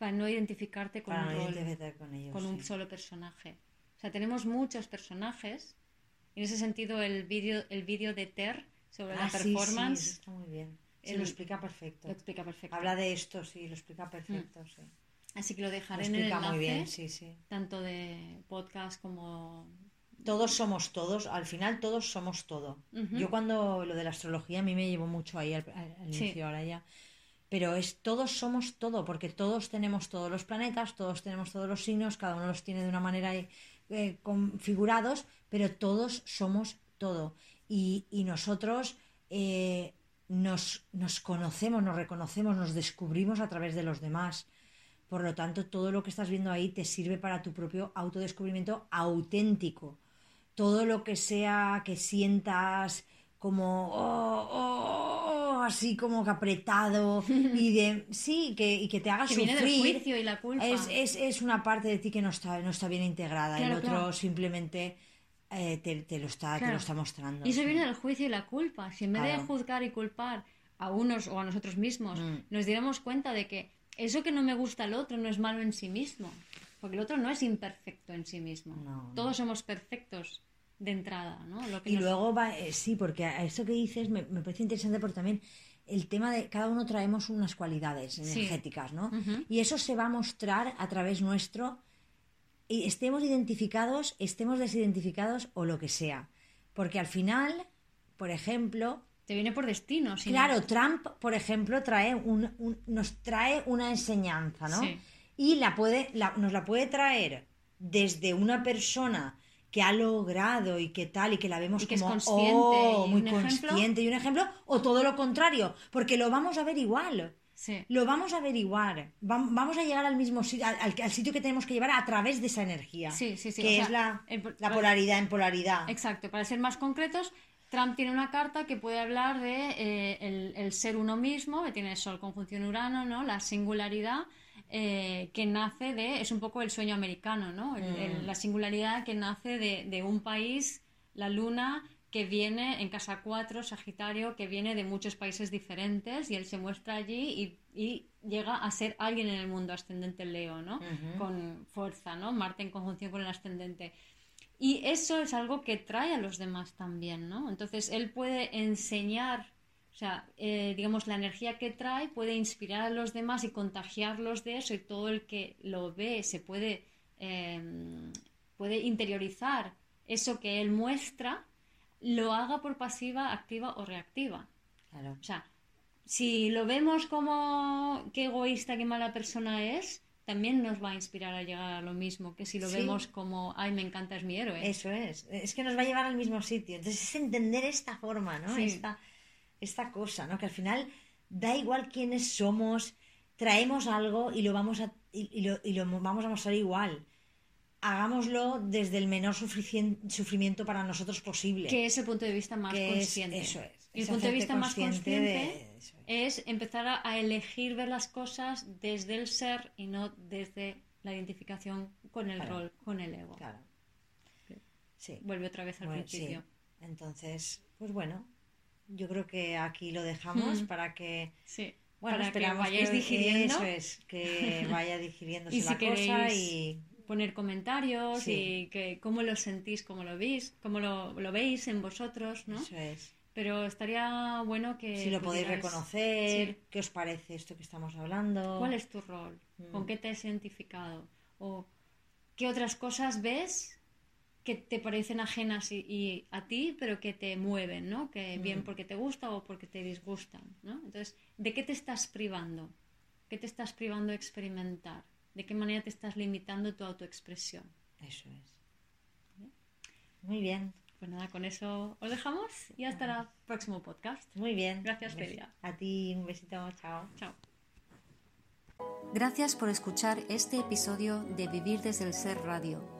Para no identificarte con un rol, con, un solo personaje. O sea, tenemos muchos personajes. En ese sentido, el vídeo el vídeo de Ter sobre la ah, performance... Sí, está muy bien. Se lo explica perfecto. Lo explica perfecto. Habla de esto, sí, lo explica perfecto, mm. sí. Así que lo dejaré en el enlace, muy bien, sí, sí. tanto de podcast como... Todos somos todos, al final todos somos todo. Yo cuando lo de la astrología a mí me llevó mucho ahí al, inicio, ahora ya. Pero es todos somos todo, porque todos tenemos todos los planetas, todos tenemos todos los signos, cada uno los tiene de una manera eh, configurados, pero todos somos todo. Y, nosotros eh, nos, nos conocemos, nos reconocemos, nos descubrimos a través de los demás. Por lo tanto, todo lo que estás viendo ahí te sirve para tu propio autodescubrimiento auténtico. Todo lo que sea que sientas como oh, oh, así como que apretado y de sí que, y que te haga sufrir. juicio y la culpa. Es, es, una parte de ti que no está no está bien integrada. El otro simplemente eh, te, lo está te lo está mostrando y eso viene del juicio y la culpa. Si en vez de juzgar y culpar a unos o a nosotros mismos mm. nos diéramos cuenta de que eso que no me gusta al otro no es malo en sí mismo, porque el otro no es imperfecto en sí mismo. Todos somos perfectos de entrada, ¿no? y luego va, eh, sí, porque a eso que dices me, parece interesante porque también el tema de cada uno traemos unas cualidades energéticas, ¿no? Y eso se va a mostrar a través nuestro, y estemos identificados, estemos desidentificados o lo que sea. Porque al final, por ejemplo, te viene por destino. claro, Trump, por ejemplo, trae un, nos trae una enseñanza, ¿no? Y la puede, nos la puede traer desde una persona que ha logrado y que tal, y que la vemos como consciente, oh, muy consciente y un ejemplo, o todo lo contrario, porque lo vamos a ver igual. Lo vamos a averiguar. vamos a llegar al mismo sitio, al, sitio que tenemos que llevar a través de esa energía. Sí, sí, sí. Que es la, la polaridad en polaridad. Exacto. Para ser más concretos, Trump tiene una carta que puede hablar de eh, el, ser uno mismo, que tiene Sol conjunción Urano, ¿no? La singularidad eh, que nace de, es un poco el sueño americano, ¿no? Mm. la singularidad que nace de, un país, la luna, que viene en casa 4, Sagitario, que viene de muchos países diferentes y él se muestra allí y, llega a ser alguien en el mundo ascendente Leo, ¿no? Con fuerza, ¿no? Marte en conjunción con el ascendente. Y eso es algo que trae a los demás también, ¿no? Entonces él puede enseñar, sea, eh, digamos, la energía que trae puede inspirar a los demás y contagiarlos de eso y todo el que lo ve se puede, em, puede interiorizar eso que él muestra, lo haga por pasiva, activa o reactiva. Claro. O sea, si lo vemos como qué egoísta, qué mala persona es, también nos va a inspirar a llegar a lo mismo que si lo vemos como, ay, me encanta, es mi héroe. Eso es, es que nos va a llevar al mismo sitio. Entonces es entender esta forma, ¿no? Esta, esta cosa, ¿no? Que al final da igual quiénes somos, traemos algo y lo vamos a, y, lo, y lo vamos a mostrar igual hagámoslo desde el menor sufrimiento para nosotros posible. Que es el punto de vista más consciente. eso es. el punto de vista más consciente es. empezar a, elegir ver las cosas desde el ser y no desde la identificación con el rol, con el ego. Claro. Sí. Vuelve otra vez al principio. Entonces, pues bueno, yo creo que aquí lo dejamos para que. Sí. Bueno, para que vayáis digiriendo. Eso es, que vaya digiriéndose la cosa y poner comentarios y que cómo lo sentís, cómo lo veis, cómo lo, lo veis en vosotros, ¿no? Eso es. Pero estaría bueno que... Si lo podéis reconocer, ¿qué os parece esto que estamos hablando? ¿Cuál es tu rol? ¿Con mm. qué te has identificado? ¿O qué otras cosas ves que te parecen ajenas y, a ti, pero que te mueven, ¿no? Que bien mm. porque te gusta o porque te disgustan, ¿no? Entonces, ¿de qué te estás privando? ¿Qué te estás privando de experimentar? de qué manera te estás limitando tu autoexpresión. Eso es. Muy bien. Pues nada, con eso os dejamos y hasta el próximo podcast. Muy bien. Gracias, Felia. A ti un besito. Chao. Chao. Gracias por escuchar este episodio de Vivir desde el Ser Radio.